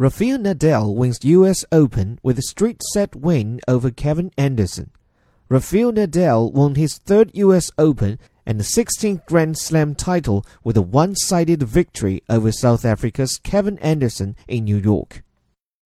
Rafael Nadal wins US Open with a straight set win over Kevin Anderson. Rafael Nadal won his third US Open and the 16th Grand Slam title with a one sided victory over South Africa's Kevin Anderson in New York.